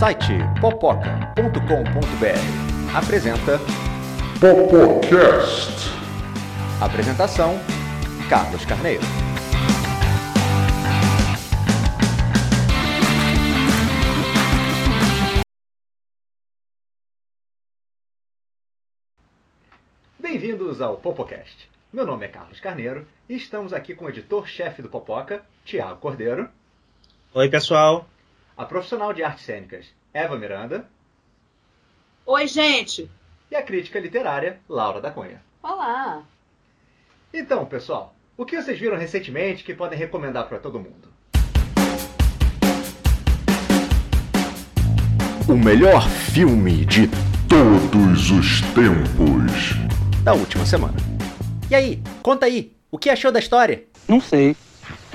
site popoca.com.br apresenta Popocast. Apresentação Carlos Carneiro. Bem-vindos ao Popocast. Meu nome é Carlos Carneiro e estamos aqui com o editor-chefe do Popoca, Tiago Cordeiro, Oi, pessoal. a profissional de artes cênicas, Eva Miranda, Oi, gente. e a crítica literária, Laura da Cunha. Olá! Então, pessoal, o que vocês viram recentemente que podem recomendar para todo mundo? O melhor filme de todos os tempos. Da última semana. E aí, conta aí, o que achou da história? Não sei.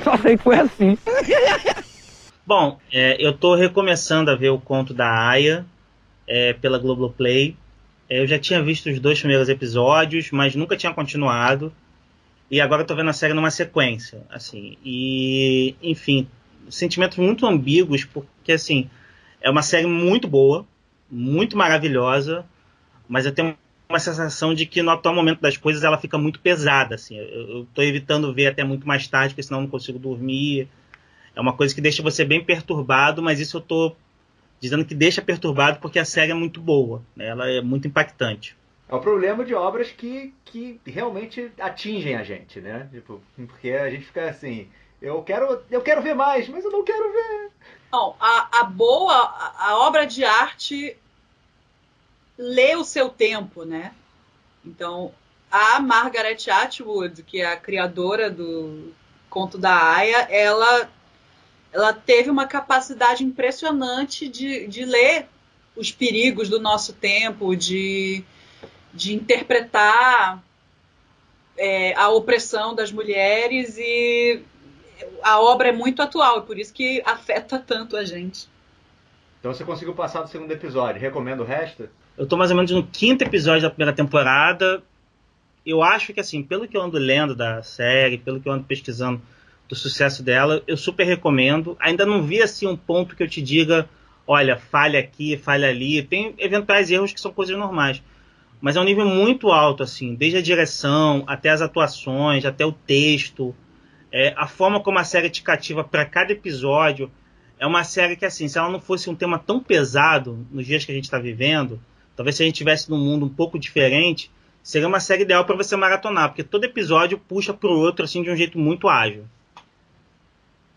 Só sei que foi assim. Bom, é, eu tô recomeçando a ver o conto da Aya é, pela Globoplay. É, eu já tinha visto os dois primeiros episódios, mas nunca tinha continuado. E agora tô vendo a série numa sequência, assim. E, enfim, sentimentos muito ambíguos, porque, assim, é uma série muito boa, muito maravilhosa, mas eu tenho uma sensação de que no atual momento das coisas ela fica muito pesada, assim. Eu, tô evitando ver até muito mais tarde, porque senão eu não consigo dormir. É uma coisa que deixa você bem perturbado, mas isso eu tô dizendo que deixa perturbado porque a série é muito boa, né? Ela é muito impactante. É o problema de obras que, que realmente atingem a gente, né? Tipo, porque a gente fica assim, eu quero, eu quero ver mais, mas eu não quero ver. Não, a, a boa, a, a obra de arte lê o seu tempo, né? Então, a Margaret Atwood, que é a criadora do Conto da Aya, ela, ela teve uma capacidade impressionante de, de ler os perigos do nosso tempo, de, de interpretar é, a opressão das mulheres e a obra é muito atual, e por isso que afeta tanto a gente. Então você conseguiu passar do segundo episódio, recomendo o resto? Eu tô mais ou menos no quinto episódio da primeira temporada. Eu acho que, assim, pelo que eu ando lendo da série, pelo que eu ando pesquisando do sucesso dela, eu super recomendo. Ainda não vi, assim, um ponto que eu te diga, olha, falha aqui, falha ali. Tem eventuais erros que são coisas normais. Mas é um nível muito alto, assim, desde a direção, até as atuações, até o texto. É, a forma como a série te cativa para cada episódio. É uma série que, assim, se ela não fosse um tema tão pesado nos dias que a gente está vivendo, talvez se a gente tivesse num mundo um pouco diferente, seria uma série ideal para você maratonar, porque todo episódio puxa pro outro assim de um jeito muito ágil.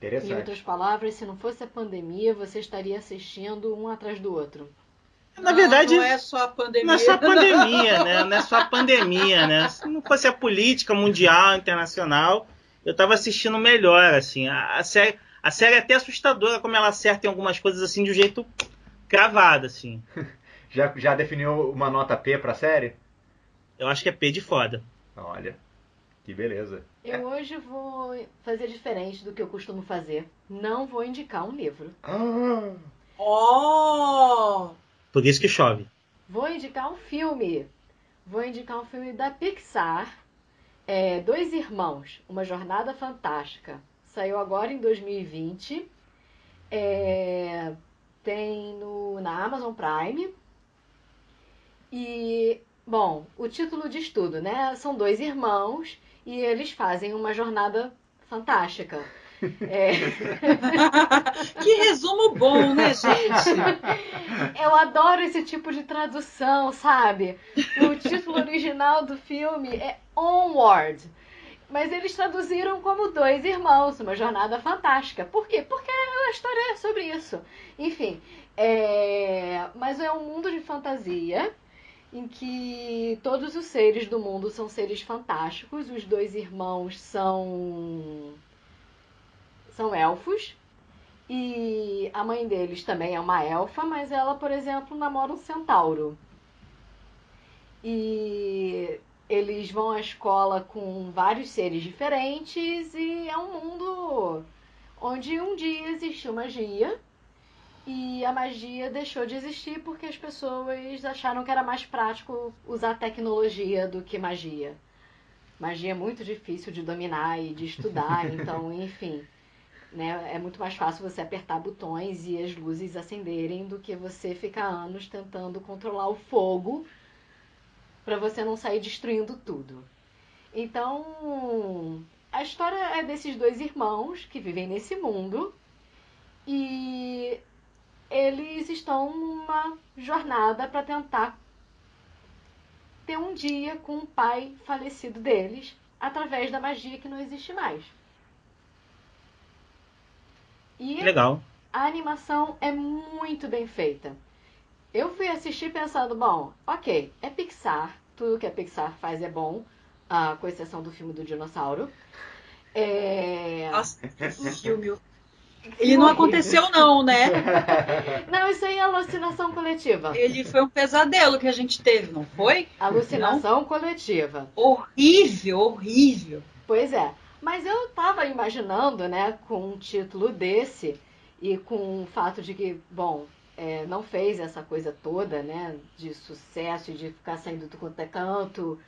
Em Interessante. outras palavras, se não fosse a pandemia, você estaria assistindo um atrás do outro. Na Não, verdade, não é só a pandemia. não é só a pandemia, né? Não é só a pandemia, né? Se não fosse a política mundial, internacional, eu tava assistindo melhor, assim. A, a série, a série é até assustadora como ela acerta em algumas coisas assim de um jeito cravado, assim. Já, já definiu uma nota P pra série? Eu acho que é P de foda. Olha, que beleza. Eu hoje vou fazer diferente do que eu costumo fazer. Não vou indicar um livro. Ah, Oh! Por isso que chove. Vou indicar um filme. Vou indicar um filme da Pixar. É, Dois Irmãos, Uma Jornada Fantástica. Saiu agora em 2020. É, tem no, na Amazon Prime. E, bom, o título diz tudo, né? São dois irmãos e eles fazem uma jornada fantástica. É, que resumo bom, né, gente? eu adoro esse tipo de tradução, sabe? O título original do filme é Onward. Mas eles traduziram como Dois Irmãos, uma jornada fantástica. Por quê? Porque a história é sobre isso. Enfim, é... mas é um mundo de fantasia em que todos os seres do mundo são seres fantásticos. Os dois irmãos são são elfos e a mãe deles também é uma elfa, mas ela, por exemplo, namora um centauro. E eles vão à escola com vários seres diferentes e é um mundo onde um dia existiu magia e a magia deixou de existir porque as pessoas acharam que era mais prático usar tecnologia do que magia. Magia é muito difícil de dominar e de estudar, então, enfim. Né? É muito mais fácil você apertar botões e as luzes acenderem do que você ficar anos tentando controlar o fogo para você não sair destruindo tudo. Então, a história é desses dois irmãos que vivem nesse mundo e eles estão numa jornada para tentar ter um dia com o pai falecido deles através da magia que não existe mais. E Legal. a animação é muito bem feita. Eu fui assistir pensando, bom, ok, é Pixar, tudo que a Pixar faz é bom, ah, com exceção do filme do dinossauro. É... Nossa, filme. Ele não aconteceu, não, né? Não, isso aí é alucinação coletiva. Ele foi um pesadelo que a gente teve, não foi? Alucinação coletiva. Horrível, horrível. Pois é. Mas eu tava imaginando, né, com um título desse e com o fato de que, bom, é, não fez essa coisa toda, né, de sucesso e de ficar saindo do quanto é canto,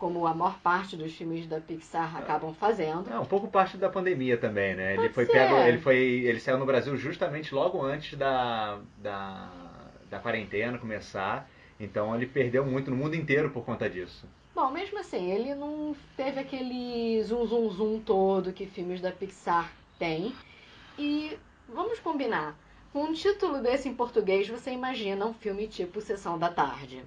como a maior parte dos filmes da Pixar acabam fazendo. É um pouco parte da pandemia também, né? Ele Pode foi ser. pego, ele foi, ele saiu no Brasil justamente logo antes da, da, da quarentena começar. Então ele perdeu muito no mundo inteiro por conta disso. Bom, mesmo assim, ele não teve aquele zoom, zoom, zoom todo que filmes da Pixar têm. E vamos combinar, com um título desse em português, você imagina um filme tipo Sessão da Tarde.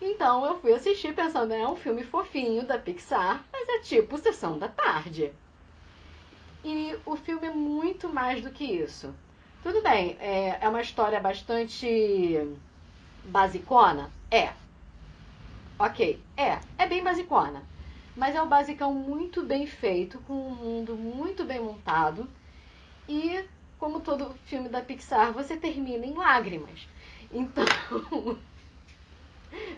Então eu fui assistir pensando, é um filme fofinho da Pixar, mas é tipo Sessão da Tarde. E o filme é muito mais do que isso. Tudo bem, é, é uma história bastante basicona? É. Ok, é, é bem basicona. Mas é um basicão muito bem feito, com um mundo muito bem montado. E, como todo filme da Pixar, você termina em lágrimas. Então,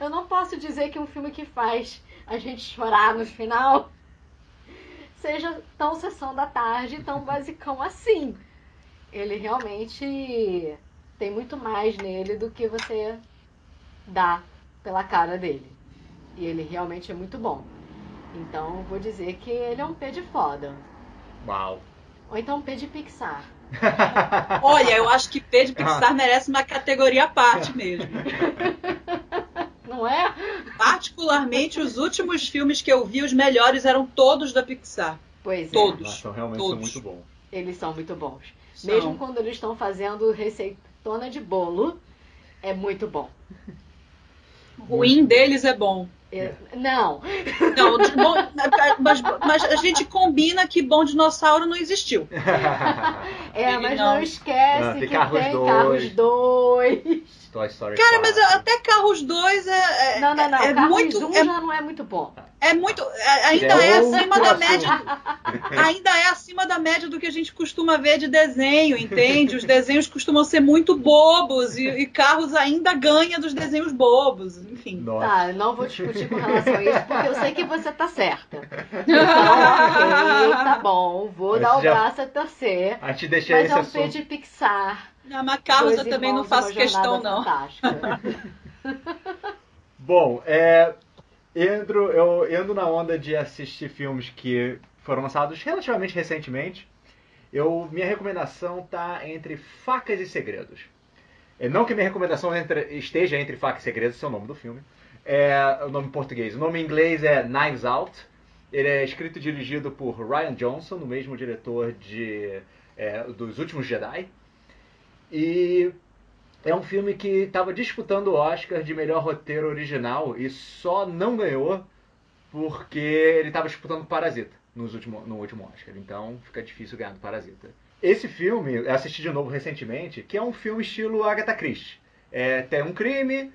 eu não posso dizer que um filme que faz a gente chorar no final seja tão sessão da tarde, tão basicão assim. Ele realmente tem muito mais nele do que você dá pela cara dele. E ele realmente é muito bom. Então vou dizer que ele é um P de foda. Uau. Ou então um P de Pixar. Olha, eu acho que P de Pixar merece uma categoria à parte mesmo. Não é? Particularmente, os últimos filmes que eu vi, os melhores eram todos da Pixar. Pois é. Todos. Nossa, são realmente Todos. são muito bons. Eles são muito bons. São. Mesmo quando eles estão fazendo receitona de bolo, é muito bom. O ruim deles é bom. É- Não, Não, de bom- mas, mas a gente combina que bom dinossauro não existiu. é, Ele mas não. não, esquece Ah, tem que Carros tem dois. Carros 2. Toy Story Cara, mas 4. até Carros 2 é, é, Não, não, não. é Carros muito. 1 É, já não é muito bom. É muito. é- ainda É é, acima da média. Ainda é acima da média do que a gente costuma ver de desenho, entende? Os desenhos costumam ser muito bobos e, e Carros ainda ganha dos desenhos bobos. Enfim. Nossa. Tá, eu não vou discutir com relação a isso, porque eu sei que você tá certa. Então, ok, tá bom, vou Mas dar o já- braço a torcer. A gente deixa Mas esse é um assunto. De Pixar. Não, mas Carros Dois eu também não faço questão, não. Bom, é, eu ando na onda de assistir filmes que foram lançados relativamente recentemente. Eu, minha recomendação tá entre Facas e Segredos. É, não que minha recomendação entre- esteja entre Facas e Segredos, esse é o nome do filme. É o nome em português. O nome em inglês é Knives Out. Ele é escrito e dirigido por Ryan Johnson, o mesmo diretor de, é, dos Últimos Jedi. E é um filme que estava disputando o Oscar de melhor roteiro original e só não ganhou porque ele estava disputando Parasita nos último, no último Oscar. Então fica difícil ganhar do Parasita. Esse filme, eu assisti de novo recentemente, que é um filme estilo Agatha Christie. É, tem um crime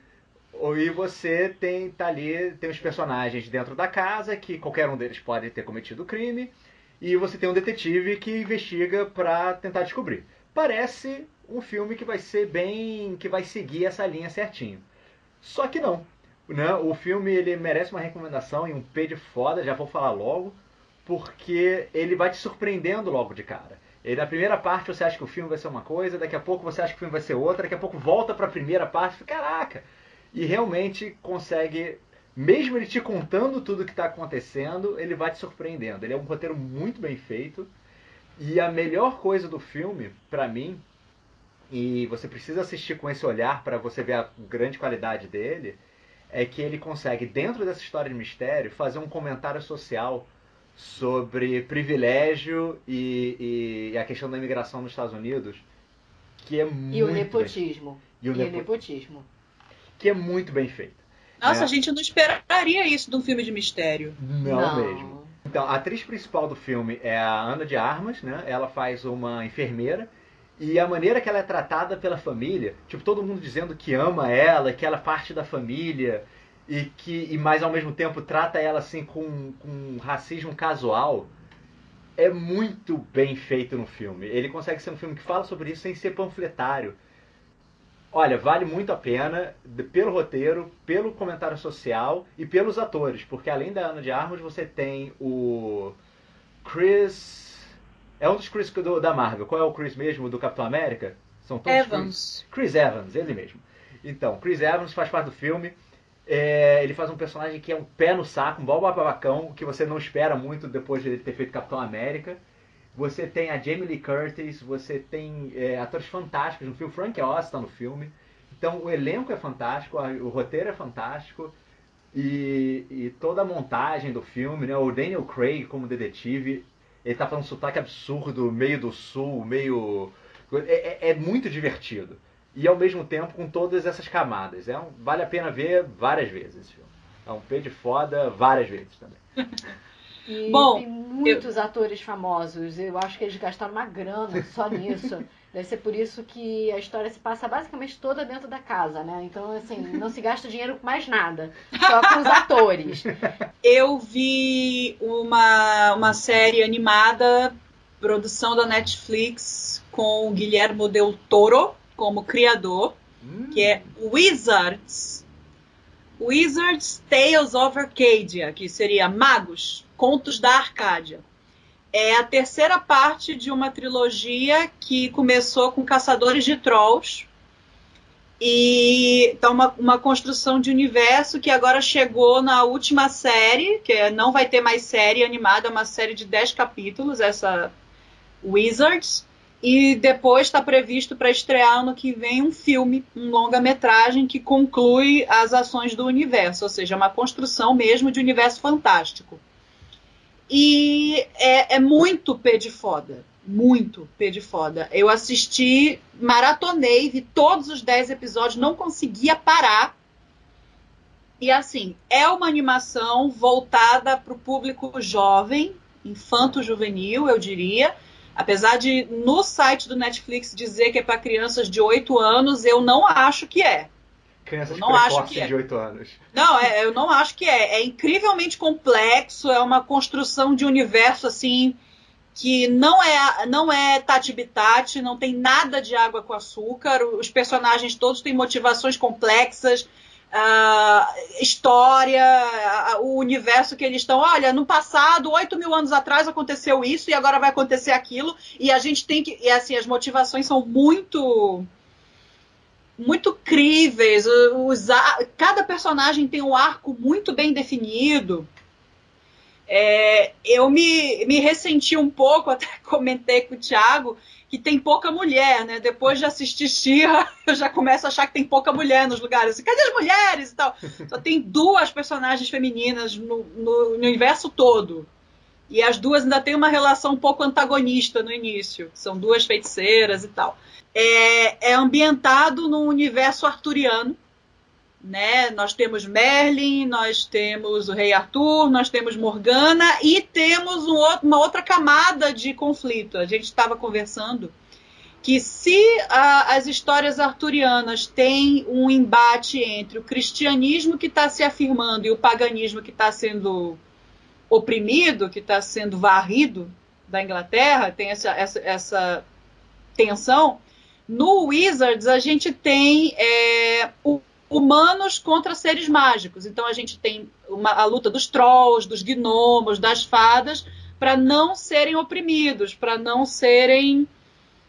e você tem tá ali tem os personagens dentro da casa que qualquer um deles pode ter cometido o crime e você tem um detetive que investiga para tentar descobrir. Parece um filme que vai ser bem, que vai seguir essa linha certinho. Só que não, né? O filme ele merece uma recomendação e um P de foda, já vou falar logo, porque ele vai te surpreendendo logo de cara. Ele, na primeira parte você acha que o filme vai ser uma coisa, daqui a pouco você acha que o filme vai ser outra, daqui a pouco volta para a primeira parte, e caraca. E realmente consegue, mesmo ele te contando tudo que está acontecendo, ele vai te surpreendendo. Ele é um roteiro muito bem feito. E a melhor coisa do filme, pra mim, e você precisa assistir com esse olhar para você ver a grande qualidade dele, é que ele consegue, dentro dessa história de mistério, fazer um comentário social sobre privilégio e, e a questão da imigração nos Estados Unidos, que é muito. E o nepotismo. E o, e nepo... o nepotismo. Que é muito bem feito. Nossa, né? a gente não esperaria isso de um filme de mistério. Não, Não. mesmo. Então, a atriz principal do filme é a Ana de Armas, né? Ela faz uma enfermeira. E a maneira que ela é tratada pela família, tipo, todo mundo dizendo que ama ela, que ela é parte da família, e que e mais ao mesmo tempo trata ela assim com, com racismo casual, é muito bem feito no filme. Ele consegue ser um filme que fala sobre isso sem ser panfletário. Olha, vale muito a pena pelo roteiro, pelo comentário social e pelos atores, porque além da Ana de Armas, você tem o Chris. É um dos Chris do- da Marvel. Qual é o Chris mesmo do Capitão América? São todos Chris. Evans. Chris Evans, ele mesmo. Então, Chris Evans faz parte do filme. É, ele faz um personagem que é um pé no saco, um babacão, que você não espera muito depois de ele ter feito Capitão América. Você tem a Jamie Lee Curtis, você tem é, atores fantásticos no filme. Frank Oz está no filme. Então o elenco é fantástico, o roteiro é fantástico. E, e toda a montagem do filme, né? O Daniel Craig como detetive, ele tá falando um sotaque absurdo, meio do sul, meio. É, é- é muito divertido. E ao mesmo tempo com todas essas camadas. É um- vale a pena ver várias vezes esse filme. É um P de foda várias vezes também. E Bom, tem muitos atores famosos. Eu acho que eles gastaram uma grana só nisso. Deve ser por isso que a história se passa basicamente toda dentro da casa, né? Então, assim, não se gasta dinheiro com mais nada. Só com os atores. Eu vi uma, uma série animada, produção da Netflix, com o Guilherme Del Toro como criador, que é Wizards. Wizards Tales of Arcadia, que seria Magos, Contos da Arcádia. É a terceira parte de uma trilogia que começou com Caçadores de Trolls. E então uma, uma construção de universo que agora chegou na última série, que é- não vai ter mais série animada, é uma série de 10 capítulos, essa Wizards. E depois está previsto para estrear ano que vem um filme, um longa-metragem que conclui as ações do universo, ou seja, uma construção mesmo de universo fantástico. E é, é muito pé de foda. Muito pé de foda. Eu assisti, maratonei, vi todos os 10 episódios, não conseguia parar. E assim, é uma animação voltada para o público jovem, infanto-juvenil, eu diria. Apesar de no site do Netflix dizer que é para crianças de 8 anos, eu não acho que é. Crianças não acho que é. de 8 anos. Não, é- eu não acho que é. É incrivelmente complexo, é uma construção de universo assim que não é não é tati bitati, não tem nada de água com açúcar. Os personagens todos têm motivações complexas, ah, história, ah, o universo que eles estão. Olha, no passado, 8 mil anos atrás aconteceu isso e agora vai acontecer aquilo. E a gente tem que. E assim, as motivações são muito muito críveis. Os, cada personagem tem um arco muito bem definido. É, eu me, me ressenti um pouco, até comentei com o Thiago, que tem pouca mulher, né? Depois de assistir Xirra, eu já começo a achar que tem pouca mulher nos lugares. Assim, Cadê as mulheres e tal? Só tem duas personagens femininas no, no- no universo todo. E as duas ainda têm uma relação um pouco antagonista no início. São duas feiticeiras e tal é, é ambientado num universo arturiano. Né? Nós temos Merlin, nós temos o Rei Arthur, nós temos Morgana e temos um outro- uma outra camada de conflito. A gente estava conversando que se a- as histórias arturianas têm um embate entre o cristianismo que está se afirmando e o paganismo que está sendo oprimido, que está sendo varrido da Inglaterra, tem essa, essa, essa tensão. No Wizards, a gente tem é, hu- humanos contra seres mágicos. Então, a gente tem uma- a luta dos trolls, dos gnomos, das fadas, para não serem oprimidos, para não serem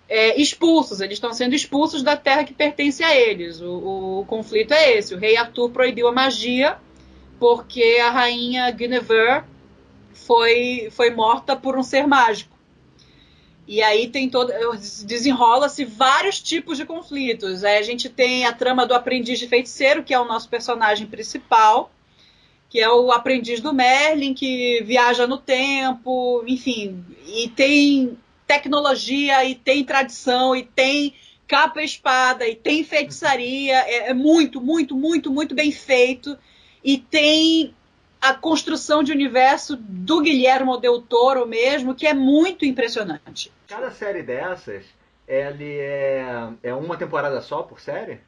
é, expulsos. Eles estão sendo expulsos da terra que pertence a eles. O, o conflito é esse. O rei Arthur proibiu a magia porque a rainha Guinevere foi, foi morta por um ser mágico. E aí tem todo. desenrola-se vários tipos de conflitos. A gente tem a trama do aprendiz de feiticeiro, que é o nosso personagem principal, que é o aprendiz do Merlin, que viaja no tempo, enfim, e tem tecnologia, e tem tradição, e tem capa e espada, e tem feitiçaria. É, é muito, muito, muito, muito bem feito. E tem a construção de universo do Guilherme Del Toro mesmo, que é muito impressionante. Cada série dessas, ele é, é uma temporada só por série?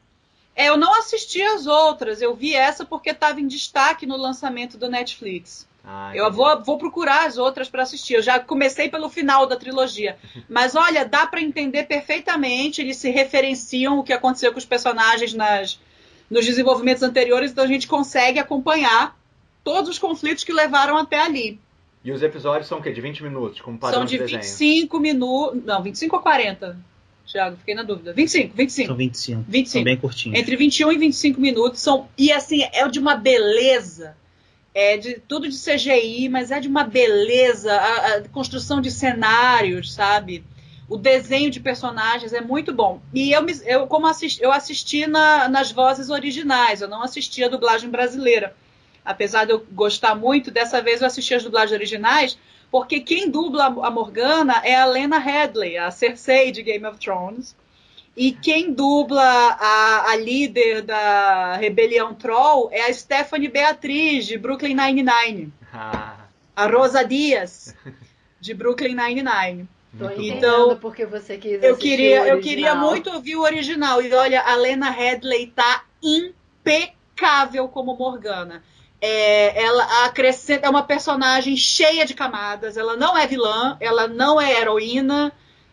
É, eu não assisti as outras, eu vi essa porque estava em destaque no lançamento do Netflix. Ah, eu vou, vou procurar as outras para assistir. Eu já comecei pelo final da trilogia. Mas olha, dá para entender perfeitamente. Eles se referenciam o que aconteceu com os personagens nas, nos desenvolvimentos anteriores, então a gente consegue acompanhar todos os conflitos que levaram até ali. E os episódios são o quê? De 20 minutos, como padrão São de, de 25 minutos. Não, 25 ou 40? Thiago, fiquei na dúvida. 25, 25. São 25. 25. São bem curtinhos. Entre 21 e 25 minutos. São, e assim, é de uma beleza. É de tudo de CGI, mas é de uma beleza. A, a construção de cenários, sabe? O desenho de personagens é muito bom. E eu, eu como assisti, eu assisti na, nas vozes originais, eu não assisti a dublagem brasileira. Apesar de eu gostar muito, dessa vez eu assisti as dublagens originais, porque quem dubla a Morgana é a Lena Headley, a Cersei de Game of Thrones. E quem dubla a, a líder da Rebelião Troll é a Stephanie Beatriz, de Brooklyn Nine-Nine. Ah. A Rosa Dias, de Brooklyn Nine-Nine. Então, porque você quis eu queria, eu queria muito ouvir o original. E olha, a Lena Headley tá impecável como Morgana. É, ela acrescenta, é uma personagem cheia de camadas. Ela não é vilã, ela não é heroína.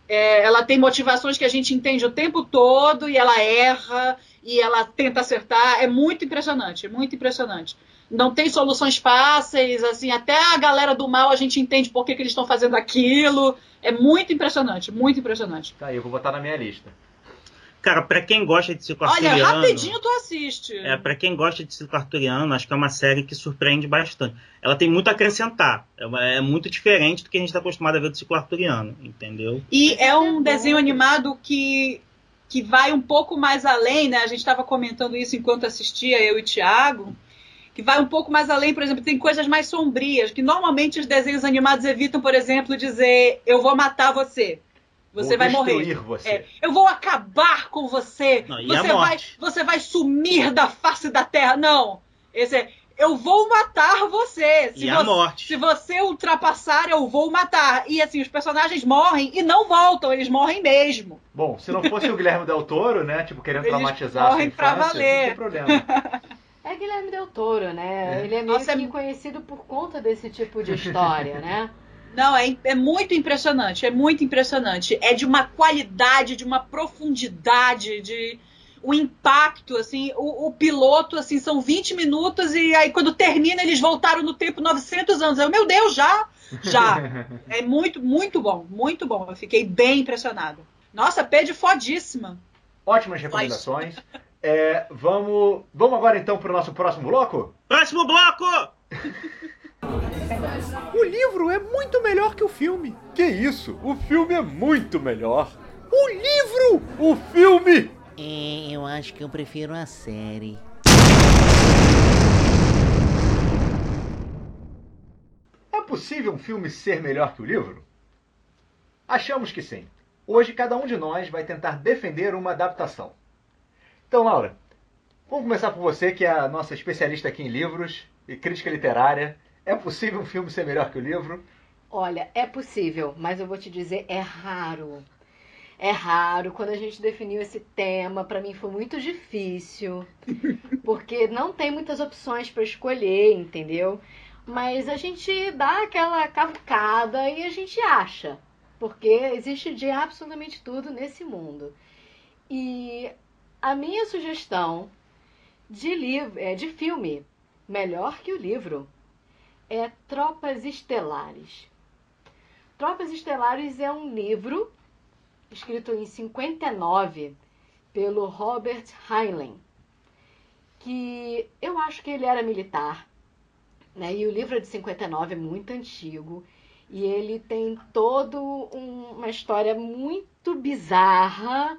É, ela tem motivações que a gente entende o tempo todo e ela erra e ela tenta acertar. É muito impressionante, muito impressionante não tem soluções fáceis, assim, até a galera do mal a gente entende por que, que eles estão fazendo aquilo. É muito impressionante, muito impressionante. Tá, eu vou botar na minha lista. Cara, pra quem gosta de ciclo arturiano... Olha, rapidinho tu assiste. É, pra quem gosta de ciclo arturiano, acho que é uma série que surpreende bastante. Ela tem muito a acrescentar. É, é muito diferente do que a gente está acostumado a ver do ciclo arturiano, entendeu? E é um desenho animado que, que vai um pouco mais além, né? A gente estava comentando isso enquanto assistia, eu e o Thiago que vai um pouco mais além, por exemplo, tem coisas mais sombrias, que normalmente os desenhos animados evitam, por exemplo, dizer eu vou matar você. Você vou vai morrer. Você. É, eu vou acabar com você. Não, você, vai, você vai sumir da face da terra. Não. Esse é, eu vou matar você. Se, e a morte. se você ultrapassar, eu vou matar. E assim, os personagens morrem e não voltam, eles morrem mesmo. Bom, se não fosse o Guilherme Del Toro, né? Tipo, querendo eles traumatizar morrem a infância, pra valer. não tem problema. É Guilherme Del Toro, né? É. Ele é meio Nossa, que é- conhecido por conta desse tipo de história, né? Não, é, é muito impressionante, é muito impressionante. É de uma qualidade, de uma profundidade, de o impacto, assim, o, o piloto, assim, são 20 minutos e aí quando termina eles voltaram no tempo 900 anos. Eu, meu Deus, já? Já. É muito, muito bom, muito bom. Eu fiquei bem impressionado. Nossa, Pedro fodíssima. Ótimas recomendações. É, vamos, vamos agora então para o nosso próximo bloco? Próximo bloco! O livro é muito melhor que o filme. Que isso? O filme é muito melhor. O livro! O filme! É, eu acho que eu prefiro a série. É possível um filme ser melhor que o livro? Achamos que sim. Hoje cada um de nós vai tentar defender uma adaptação. Então, Laura, vamos começar por você, que é a nossa especialista aqui em livros e crítica literária. É possível um filme ser melhor que o livro? Olha, é possível, mas eu vou te dizer, é raro. É raro. Quando a gente definiu esse tema, pra mim foi muito difícil, porque não tem muitas opções pra escolher, entendeu? Mas a gente dá aquela cavucada e a gente acha, porque existe de absolutamente tudo nesse mundo. E a minha sugestão de livro, é de filme, melhor que o livro, é Tropas Estelares. Tropas Estelares é um livro escrito em 59 pelo Robert Heinlein, que eu acho que ele era militar, né? E o livro é de 59, é muito antigo. E ele tem todo um, uma história muito bizarra,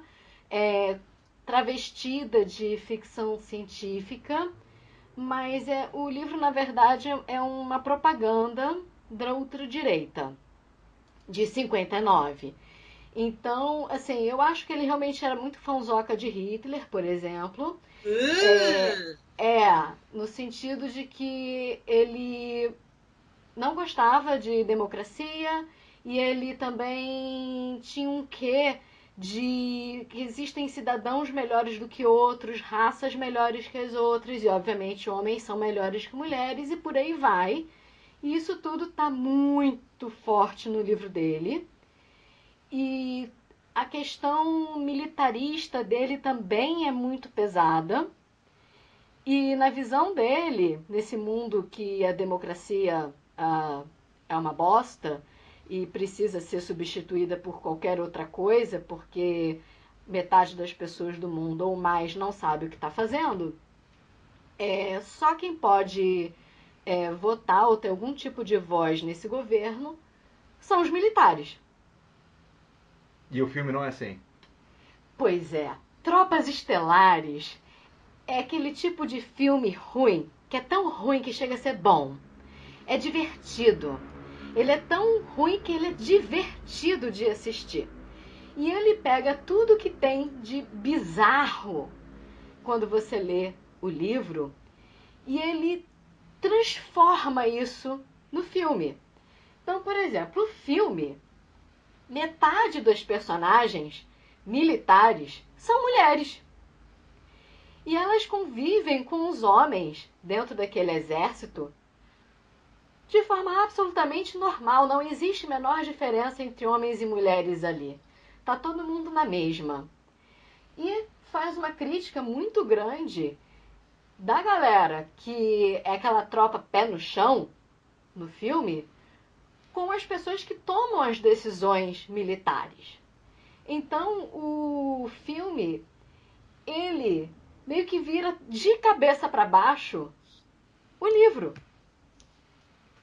é, travestida de ficção científica, mas é, o livro, na verdade, é uma propaganda da ultradireita, de 59. Então, assim, eu acho que ele realmente era muito fãzoca de Hitler, por exemplo. Uh! É, é, no sentido de que ele não gostava de democracia e ele também tinha um quê de que existem cidadãos melhores do que outros, raças melhores que as outras, e obviamente homens são melhores que mulheres, e por aí vai. E isso tudo está muito forte no livro dele. E a questão militarista dele também é muito pesada. E na visão dele, nesse mundo que a democracia ah, é uma bosta e precisa ser substituída por qualquer outra coisa, porque metade das pessoas do mundo ou mais não sabe o que está fazendo, é, só quem pode é, votar ou ter algum tipo de voz nesse governo são os militares. E o filme não é assim. Pois é. Tropas Estelares é aquele tipo de filme ruim, que é tão ruim que chega a ser bom. É divertido. Ele é tão ruim que ele é divertido de assistir. E ele pega tudo que tem de bizarro quando você lê o livro e ele transforma isso no filme. Então, por exemplo, o filme metade dos personagens militares são mulheres. E elas convivem com os homens dentro daquele exército de forma absolutamente normal. Não existe menor diferença entre homens e mulheres ali. Tá todo mundo na mesma. E faz uma crítica muito grande da galera que é aquela tropa pé no chão no filme com as pessoas que tomam as decisões militares. Então, o filme ele meio que vira de cabeça para baixo o livro.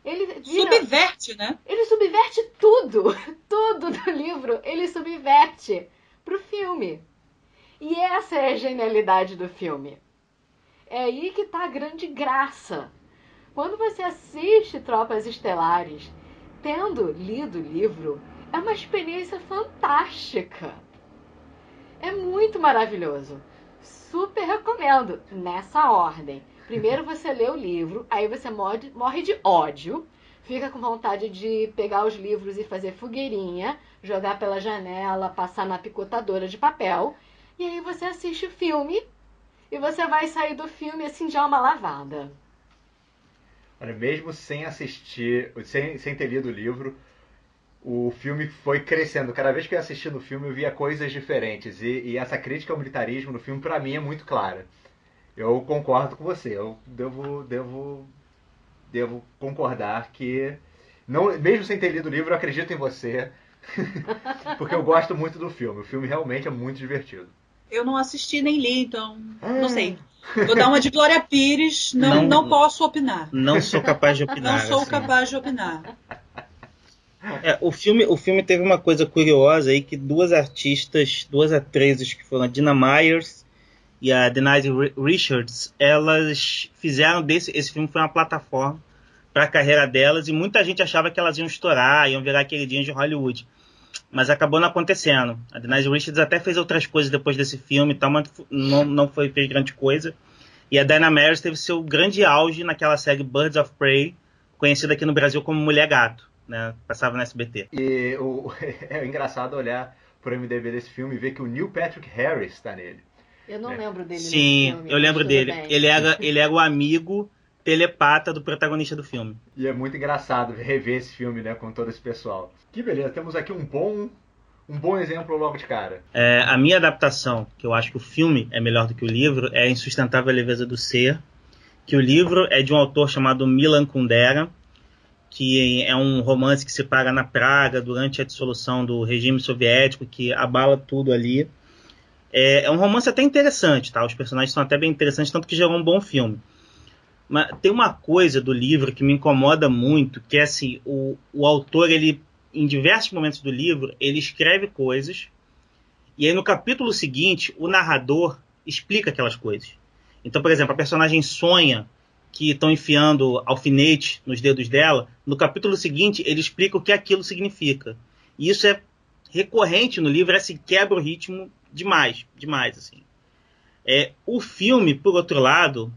Ele vira, Subverte, né? Ele subverte tudo, tudo do livro, ele subverte pro filme. E essa é a genialidade do filme. É aí que tá a grande graça. Quando você assiste Tropas Estelares tendo lido o livro, é uma experiência fantástica. É muito maravilhoso. Super recomendo, nessa ordem. Primeiro você lê o livro, aí você morre de ódio, fica com vontade de pegar os livros e fazer fogueirinha, jogar pela janela, passar na picotadora de papel, e aí você assiste o filme e você vai sair do filme assim de alma lavada. Olha, mesmo sem assistir, sem, sem ter lido o livro, o filme foi crescendo. Cada vez que eu assistia no filme, eu via coisas diferentes. E, e essa crítica ao militarismo no filme, para mim, é muito clara. Eu concordo com você. Eu devo, devo, devo concordar que, não, mesmo sem ter lido o livro, eu acredito em você. porque eu gosto muito do filme. O filme realmente é muito divertido. Eu não assisti nem li, então não sei. Vou dar uma de Glória Pires, não, não, não posso opinar. Não sou capaz de opinar. Não sou assim. capaz de opinar. É, o, filme, o filme teve uma coisa curiosa aí, que duas artistas, duas atrizes, que foram a Dina Myers e a Denise Richards, elas fizeram desse, esse filme foi uma plataforma para a carreira delas e muita gente achava que elas iam estourar, iam virar queridinhas de Hollywood. Mas acabou não acontecendo. A Denise Richards até fez outras coisas depois desse filme, tal, mas não, não foi, fez grande coisa. E a Diana Maris teve seu grande auge naquela série Birds of Prey, conhecida aqui no Brasil como Mulher Gato, né? Passava no SBT. E o, é engraçado olhar pro MDB desse filme e ver que o Neil Patrick Harris está nele. Eu não É. lembro dele Sim, nesse filme, eu lembro dele. bem. Ele era, ele era o amigo telepata do protagonista do filme. E é muito engraçado rever esse filme, né, com todo esse pessoal. Que beleza, temos aqui um bom, um bom exemplo logo de cara. É, a minha adaptação, que eu acho que o filme é melhor do que o livro, é A Insustentável Leveza do Ser, que o livro é de um autor chamado Milan Kundera, que é um romance que se para na Praga durante a dissolução do regime soviético, que abala tudo ali. É, é um romance até interessante, tá? Os personagens são até bem interessantes, tanto que gerou um bom filme. Mas tem uma coisa do livro que me incomoda muito, que é assim, o, o autor, ele, em diversos momentos do livro, ele escreve coisas, e aí no capítulo seguinte, o narrador explica aquelas coisas. Então, por exemplo, a personagem sonha que estão enfiando alfinete nos dedos dela, no capítulo seguinte ele explica o que aquilo significa. E isso é recorrente no livro, é assim, quebra o ritmo demais, demais, assim. É, o filme, por outro lado,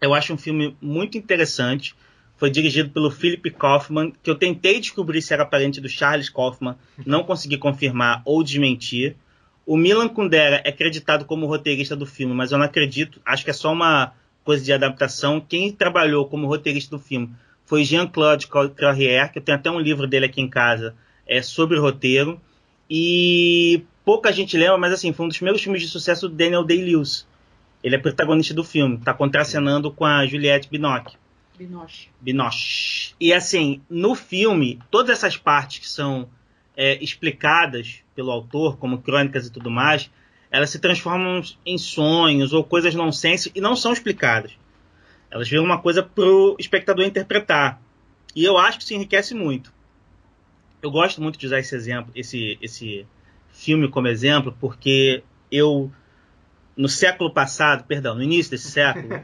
eu acho um filme muito interessante. Foi dirigido pelo Philip Kaufman, que eu tentei descobrir se era parente do Charles Kaufman, não consegui confirmar ou desmentir. O Milan Kundera é acreditado como roteirista do filme, mas eu não acredito. Acho que é só uma coisa de adaptação. Quem trabalhou como roteirista do filme foi Jean-Claude Carrière, que eu tenho até um livro dele aqui em casa é, sobre roteiro. E pouca gente lembra, mas assim, foi um dos primeiros filmes de sucesso do Daniel Day-Lewis. Ele é protagonista do filme, está contracenando com a Juliette Binoche. Binoche. Binoche. E assim, no filme, todas essas partes que são é, explicadas pelo autor, como crônicas e tudo mais, elas se transformam em sonhos ou coisas nonsense e não são explicadas. Elas viram uma coisa para o espectador interpretar. E eu acho que isso enriquece muito. Eu gosto muito de usar esse exemplo, esse, esse filme como exemplo, porque eu, no século passado, perdão, no início desse século,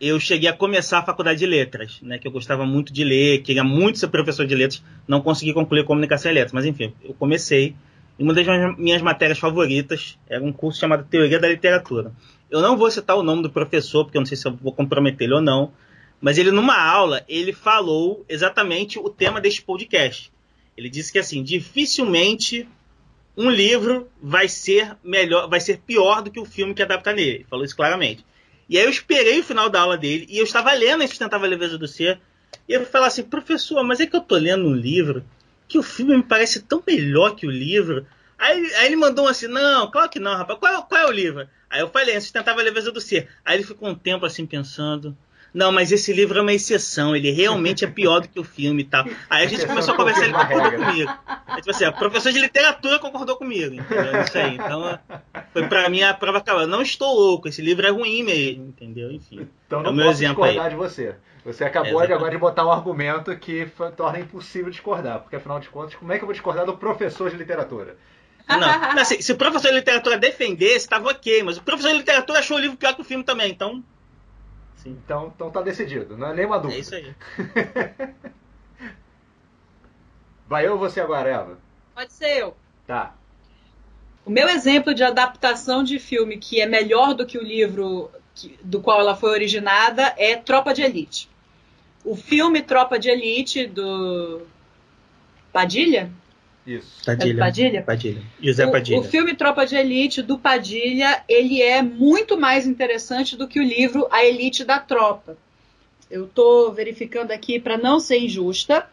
eu cheguei a começar a faculdade de letras, né, que eu gostava muito de ler, queria muito ser professor de letras, não consegui concluir comunicação e letras, mas enfim, eu comecei. E uma das minhas matérias favoritas era um curso chamado Teoria da Literatura. Eu não vou citar o nome do professor, porque eu não sei se eu vou comprometer ele ou não, mas ele numa aula, ele falou exatamente o tema deste podcast. Ele disse que assim, dificilmente um livro vai ser melhor, vai ser pior do que o filme que adapta nele. Ele falou isso claramente. E aí eu esperei o final da aula dele e eu estava lendo a Sustentável Leveza do Ser e eu falei assim, professor, mas é que eu tô lendo um livro que o filme me parece tão melhor que o livro. Aí, aí ele mandou um assim, não, claro que não, rapaz, qual, qual é o livro? Aí eu falei, Sustentável Leveza do Ser. Aí ele ficou um tempo assim pensando, não, mas esse livro é uma exceção, ele realmente é pior do que o filme e tal. Aí a gente começou a conversar, ele concordou comigo. Aí, tipo assim, a professor de literatura concordou comigo, entendeu? Isso aí. Então, foi pra mim a prova cabal. Não estou louco, esse livro é ruim mesmo, entendeu? Enfim. Então é não o meu posso exemplo discordar aí. de você. Você acabou de agora de botar um argumento que torna impossível discordar, porque afinal de contas, como é que eu vou discordar do professor de literatura? Não, não, assim, se o professor de literatura defendesse, tava ok, mas o professor de literatura achou o livro pior que o filme também, então. Sim. Então, então tá decidido, não é nenhuma dúvida. É isso aí. Vai eu ou você agora, Eva? Pode ser eu. Tá. O meu exemplo de adaptação de filme que é melhor do que o livro que- do qual ela foi originada é Tropa de Elite. O filme Tropa de Elite do Padilha? Isso. Padilha. Padilha? Padilha. José O- Padilha. O, filme Tropa de Elite do Padilha, ele é muito mais interessante do que o livro A Elite da Tropa. Eu estou verificando aqui para não ser injusta.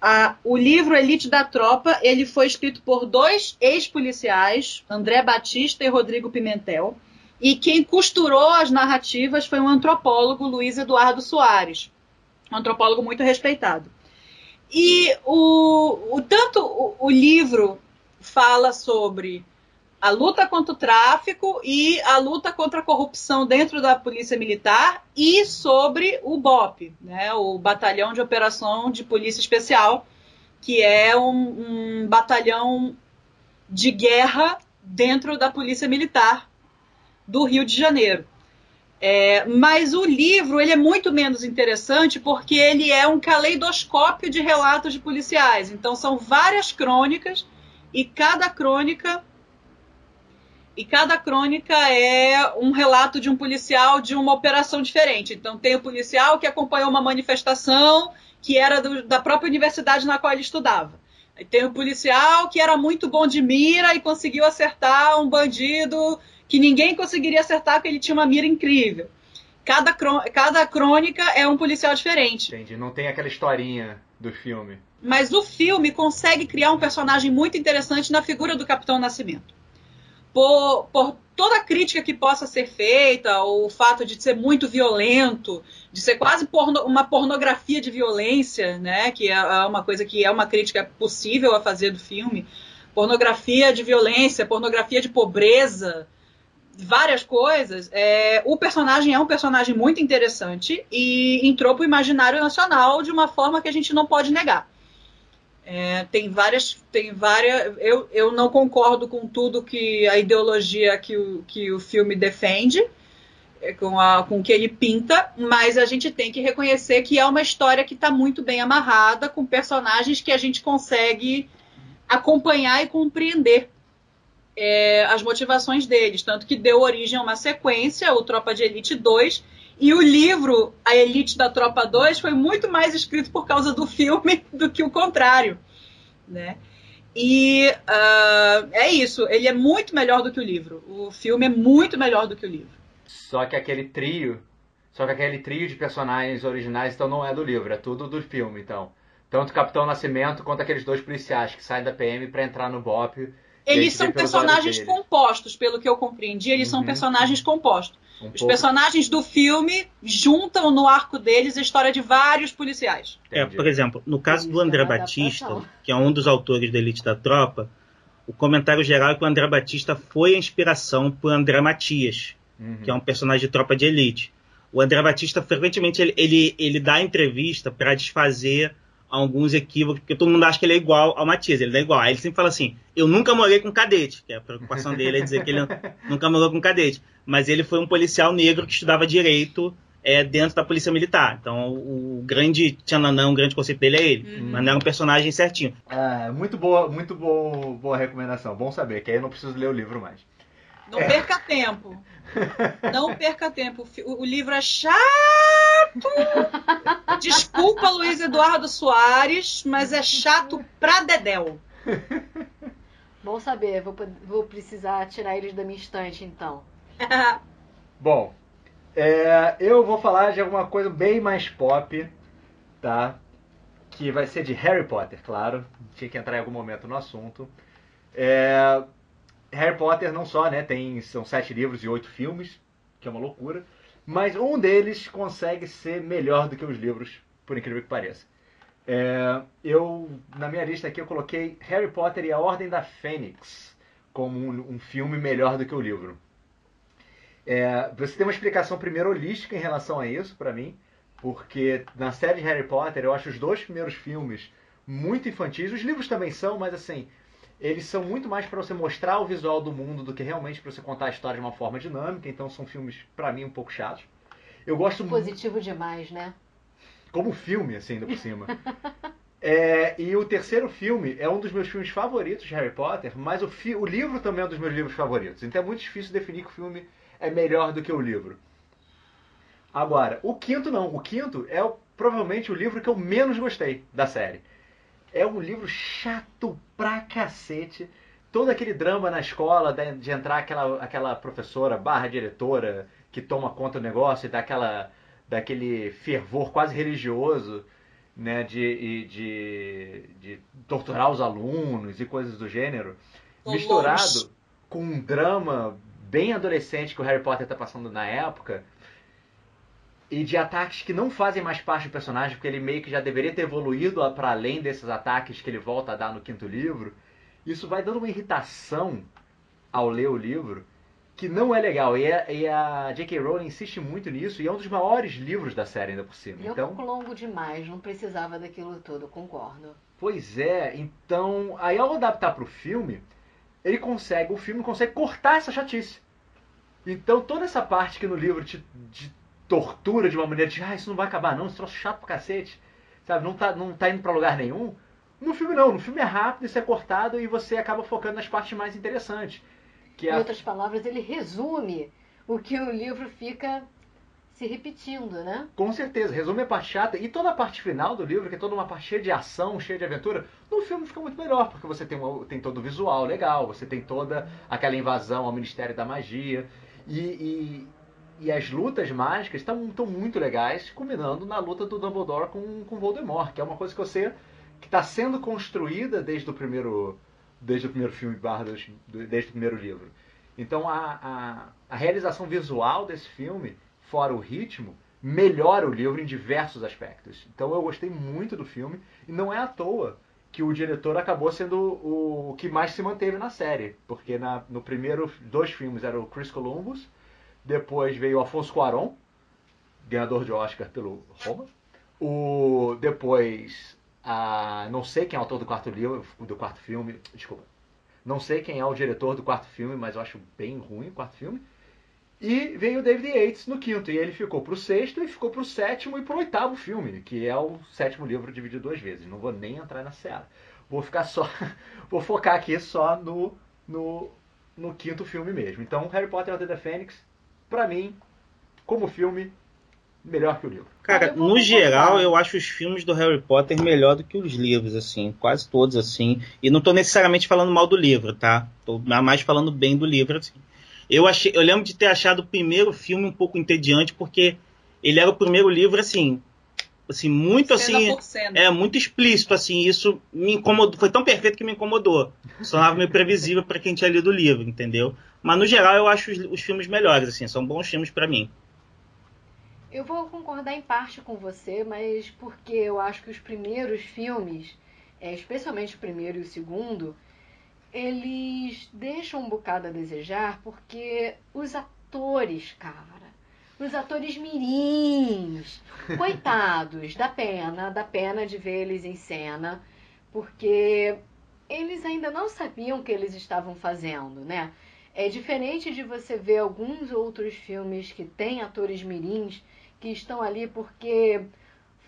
Ah, o livro Elite da Tropa, ele foi escrito por dois ex-policiais, André Batista e Rodrigo Pimentel, e quem costurou as narrativas foi um antropólogo, Luiz Eduardo Soares, um antropólogo muito respeitado. E o, o tanto o, o livro fala sobre a luta contra o tráfico e a luta contra a corrupção dentro da polícia militar e sobre o BOP, né, o Batalhão de Operação de Polícia Especial, que é um, um batalhão de guerra dentro da polícia militar do Rio de Janeiro. É, mas o livro ele é muito menos interessante porque ele é um caleidoscópio de relatos de policiais. Então são várias crônicas e cada crônica e cada crônica é um relato de um policial de uma operação diferente. Então tem o policial que acompanhou uma manifestação que era do, da própria universidade na qual ele estudava. Tem o policial que era muito bom de mira e conseguiu acertar um bandido que ninguém conseguiria acertar porque ele tinha uma mira incrível. Cada, cada crônica é um policial diferente. Entendi. Não tem aquela historinha do filme. Mas o filme consegue criar um personagem muito interessante na figura do Capitão Nascimento. Por, por toda a crítica que possa ser feita, ou o fato de ser muito violento, de ser quase porno- uma pornografia de violência, né? Que é é uma coisa que é uma crítica possível a fazer do filme. Pornografia de violência, pornografia de pobreza. Várias coisas, é, o personagem é um personagem muito interessante e entrou para o imaginário nacional de uma forma que a gente não pode negar. É, tem várias. Tem várias eu, eu não concordo com tudo que a ideologia que o, que o filme defende, é, com, a, com que ele pinta, mas a gente tem que reconhecer que é uma história que está muito bem amarrada, com personagens que a gente consegue acompanhar e compreender é, as motivações deles. Tanto que deu origem a uma sequência, o Tropa de Elite 2, e o livro, A Elite da Tropa 2, foi muito mais escrito por causa do filme do que o contrário. Né? E uh, é isso, ele é muito melhor do que o livro. O filme é muito melhor do que o livro. Só que aquele trio. Só que aquele trio de personagens originais então não é do livro, é tudo do filme, então. Tanto o Capitão Nascimento quanto aqueles dois policiais que saem da PM para entrar no BOP. Eles são personagens compostos, pelo que eu compreendi, eles uhum. são personagens compostos. Um Os pouco. personagens do filme juntam no arco deles a história de vários policiais. É, por exemplo, no caso do André Batista, que é um dos autores da Elite da Tropa, o comentário geral é que o André Batista foi a inspiração para André Matias, uhum. que é um personagem de tropa de elite. O André Batista, frequentemente, ele, ele, ele dá entrevista para desfazer alguns equívocos, porque todo mundo acha que ele é igual ao Matias, ele não é igual. Aí ele sempre fala assim: Eu nunca morei com cadete, que é a preocupação dele é dizer que ele nunca morou com cadete. Mas ele foi um policial negro que estudava direito é, dentro da polícia militar. Então o grande Tchananã, o grande conceito dele é ele. Uhum. Mas não é um personagem certinho. É, muito boa, muito boa, boa recomendação. Bom saber, que aí eu não preciso ler o livro mais. Não é. perca tempo. Não perca tempo. O, livro é chato. Desculpa, Luiz Eduardo Soares, mas é chato pra Dedéu. Bom saber, vou, vou precisar tirar eles da minha estante então. Bom, é, eu vou falar de alguma coisa bem mais pop, tá? Que vai ser de Harry Potter, claro. Tinha que entrar em algum momento no assunto. É, Harry Potter não só, né? Tem, são sete livros e oito filmes, que é uma loucura. Mas um deles consegue ser melhor do que os livros, por incrível que pareça. É, eu, na minha lista aqui, eu coloquei Harry Potter e a Ordem da Fênix como um, um filme melhor do que o livro. É, você tem uma explicação primeiro holística em relação a isso, para mim, porque na série de Harry Potter eu acho os dois primeiros filmes muito infantis. Os livros também são, mas assim, eles são muito mais para você mostrar o visual do mundo do que realmente para você contar a história de uma forma dinâmica. Então são filmes, para mim, um pouco chatos. Eu gosto Positivo muito... demais, né? Como filme, assim, ainda por cima. é, e o terceiro filme é um dos meus filmes favoritos de Harry Potter, mas o, fi... o livro também é um dos meus livros favoritos. Então é muito difícil definir que o filme é melhor do que o livro. Agora, o quinto não. O quinto é o, provavelmente o livro que eu menos gostei da série. É um livro chato pra cacete. Todo aquele drama na escola de entrar aquela, aquela professora barra diretora que toma conta do negócio e dá aquela, daquele fervor quase religioso né, de, de, de torturar os alunos e coisas do gênero, misturado com um drama bem adolescente que o Harry Potter está passando na época, e de ataques que não fazem mais parte do personagem, porque ele meio que já deveria ter evoluído para além desses ataques que ele volta a dar no quinto livro. Isso vai dando uma irritação ao ler o livro que não é legal. E a, e a J.K. Rowling insiste muito nisso e é um dos maiores livros da série ainda por cima. E então, longo demais, não precisava daquilo tudo, concordo. Pois é, então aí ao adaptar para o filme, ele consegue, o filme consegue cortar essa chatice. Então toda essa parte que no livro te, te tortura de uma maneira de, ah, isso não vai acabar não, esse troço chato pra cacete, sabe? Não tá, não tá indo pra lugar nenhum. No filme não, no filme é rápido, isso é cortado e você acaba focando nas partes mais interessantes. Que é... Em outras palavras, ele resume o que o livro fica se repetindo, né? Com certeza, resume a parte chata e toda a parte final do livro, que é toda uma parte cheia de ação, cheia de aventura, no filme fica muito melhor, porque você tem, uma, tem todo o visual legal, você tem toda aquela invasão ao Ministério da Magia. E, e, e as lutas mágicas estão muito legais, culminando na luta do Dumbledore com, com Voldemort, que é uma coisa que você que está sendo construída desde o primeiro desde o primeiro filme barra desde o primeiro livro. Então a, a, a realização visual desse filme, fora o ritmo, melhora o livro em diversos aspectos. Então eu gostei muito do filme e não é à toa que o diretor acabou sendo o, o que mais se manteve na série. Porque na, no primeiro dois filmes era o Chris Columbus, depois veio Afonso Cuarón, ganhador de Oscar pelo Roma. O, depois, a, não sei quem é o autor do quarto livro, do quarto filme, desculpa. Não sei quem é o diretor do quarto filme, mas eu acho bem ruim o quarto filme. E veio o David Yates no quinto, e ele ficou pro sexto, e ficou pro sétimo e pro oitavo filme, que é o sétimo livro dividido duas vezes. Não vou nem entrar na seara. Vou ficar só. vou focar aqui só no, no, no quinto filme mesmo. Então, Harry Potter and the Fênix, pra mim, como filme, melhor que o livro. Cara, no geral, eu acho os filmes do Harry Potter melhor do que os livros, assim, quase todos, assim. E não tô necessariamente falando mal do livro, tá? Tô mais falando bem do livro, assim. Eu, achei, eu lembro de ter achado o primeiro filme um pouco entediante, porque ele era o primeiro livro, assim, assim, muito Cena assim. É, muito explícito, assim, isso me incomodou, foi tão perfeito que me incomodou. Sonava meio previsível pra quem tinha lido o livro, entendeu? Mas no geral eu acho os, os filmes melhores, assim, são bons filmes pra mim. Eu vou concordar em parte com você, mas porque eu acho que os primeiros filmes, é, especialmente o primeiro e o segundo, eles deixam um bocado a desejar porque os atores, cara, os atores mirins, coitados, dá pena, dá pena de ver eles em cena, porque eles ainda não sabiam o que eles estavam fazendo, né? É diferente de você ver alguns outros filmes que têm atores mirins que estão ali porque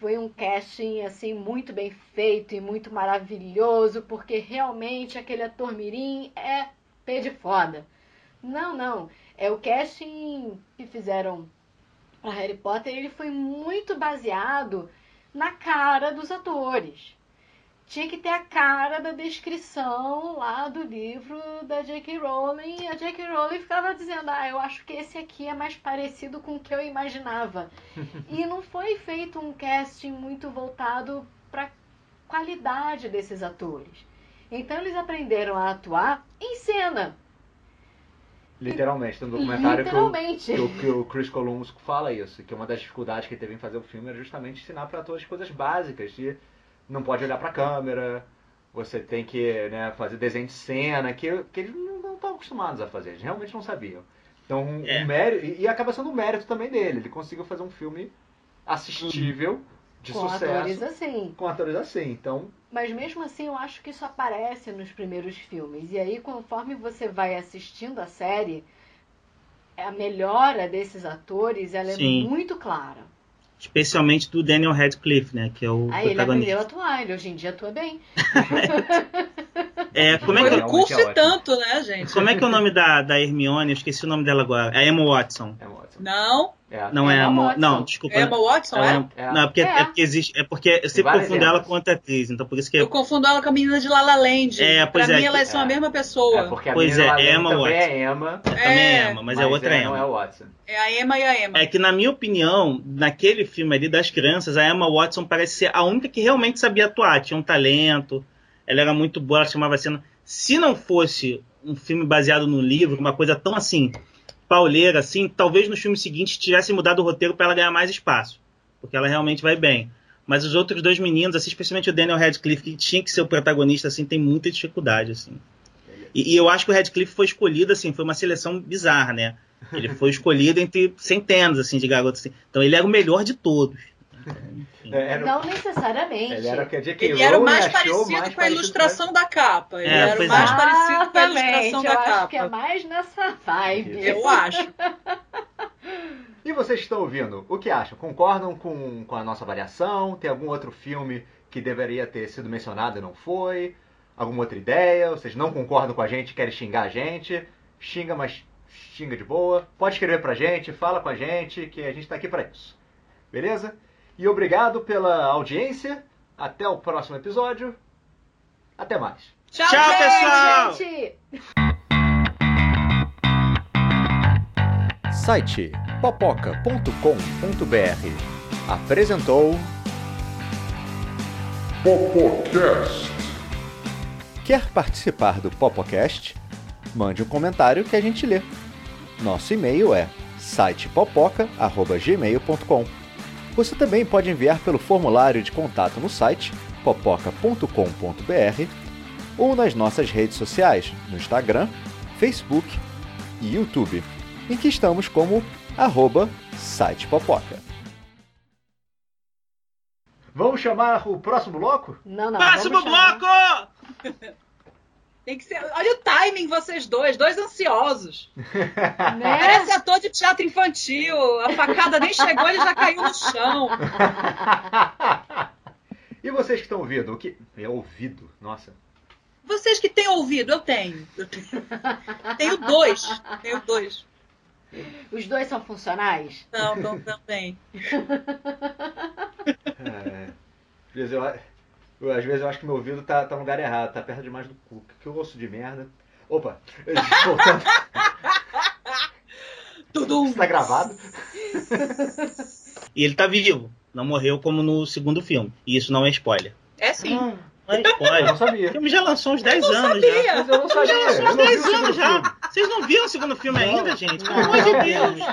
foi um casting assim muito bem feito e muito maravilhoso, porque realmente aquele ator mirim é pé de foda. Não, não, é o casting que fizeram para Harry Potter, ele foi muito baseado na cara dos atores. Tinha que ter a cara da descrição lá do livro da J.K. Rowling. E a J.K. Rowling ficava dizendo: Ah, eu acho que esse aqui é mais parecido com o que eu imaginava. e não foi feito um casting muito voltado para qualidade desses atores. Então eles aprenderam a atuar em cena. Literalmente, tem um documentário Literalmente. que, o, que o Chris Columbus fala isso, que uma das dificuldades que ele teve em fazer o filme era justamente ensinar para atores coisas básicas, de não pode olhar pra câmera, você tem que né, fazer desenho de cena, que, que eles não estavam acostumados a fazer, eles realmente não sabiam. Então, um, É. um mérito, e, e acaba sendo um mérito também dele, ele conseguiu fazer um filme assistível, de com sucesso, atores assim. com atores assim. Então, Mas mesmo assim, eu acho que isso aparece nos primeiros filmes. E aí, conforme você vai assistindo a série, a melhora desses atores ela Sim. é muito clara. Especialmente do Daniel Radcliffe, né? Que é o Aí ele aprendeu protagonista. a atuar, ele hoje em dia atua bem. É, como, é Foi que, um Realmente curso é e ótimo. tanto, né, gente? como é que é o nome da, da Hermione? Eu esqueci o nome dela agora. É Emma Watson. é ótimo. Não, É. Não é Emma Emma Watson. Não, desculpa. Emma Watson, Ela- é? É. Não, é porque, É. é porque existe. É porque eu sempre várias confundo ela com outra atriz, então por isso que Eu confundo ela com a menina de La La Land. É, pois pra é, mim, elas são a é. mesma pessoa. É porque a Pois menina é, Emma também Watson. é Emma, também é É, Emma, mas, é outra é, não é Emma. Watson. É a Emma e a Emma. É que, na minha opinião, naquele filme ali das crianças, a Emma Watson parece ser a única que realmente sabia atuar. Tinha um talento, ela era muito boa, ela chamava a cena. Se não fosse um filme baseado no livro, uma coisa tão assim, pauleira assim, talvez nos filmes seguintes tivessem mudado o roteiro para ela ganhar mais espaço. Porque ela realmente vai bem. Mas os outros dois meninos, assim, especialmente o Daniel Radcliffe, que tinha que ser o protagonista, assim, tem muita dificuldade, assim. E, e eu acho que o Radcliffe foi escolhido, assim, foi uma seleção bizarra, né? Ele foi escolhido entre centenas, assim, de garotos. assim. Então ele era o melhor de todos. É, era, Não necessariamente. ele era o que. Ele era o mais parecido mais com a ilustração da capa. Ele É, era o mais é. parecido com a ilustração da eu acho capa. que é mais nessa vibe. Eu acho. E vocês que estão ouvindo, o que acham? Concordam com, com a nossa avaliação? Tem algum outro filme que deveria ter sido mencionado e não foi? Alguma outra ideia? Vocês não concordam com a gente, querem xingar a gente? Xinga, mas xinga de boa. Pode escrever pra gente, fala com a gente, que a gente tá aqui pra isso. Beleza? E obrigado pela audiência. Até o próximo episódio. Até mais. Tchau, Tchau, gente! pessoal! Gente, Site popoca.com.br apresentou Popocast. Quer participar do Popocast? Mande um comentário que a gente lê. Nosso e-mail é sitepopoca.gmail.com Você também pode enviar pelo formulário de contato no site sitepopoca.com.br ou nas nossas redes sociais, no Instagram, Facebook e YouTube, em que estamos como arroba sitepopoca. Vamos chamar o próximo bloco? Não, não. Próximo vamos chamar- bloco! Tem que ser. Olha o timing, vocês dois, dois ansiosos. Né? Parece ator de teatro infantil. A facada nem chegou, ele já caiu no chão. e vocês que estão ouvindo? O que. É ouvido, nossa. Vocês que têm ouvido, eu tenho. Eu tenho, tenho dois. Tenho dois. Os dois são funcionais? Não, não, também. É, eu, eu- às vezes eu acho que meu ouvido tá, tá no lugar errado, tá perto demais do cu. Que eu ouço de merda. Opa! Voltando. Tudum. Isso tá gravado? E ele tá vivo. Não morreu como no segundo filme. E isso não é spoiler. É sim. Não é Eu spoiler. não O sabia. filme já lançou uns 10 Eu anos sabia. já. Mas eu não sabia. Já lançou Eu uns não vi 10 o segundo anos já. filme. Vocês não viram o segundo filme Não. ainda, gente? Pelo amor de Deus.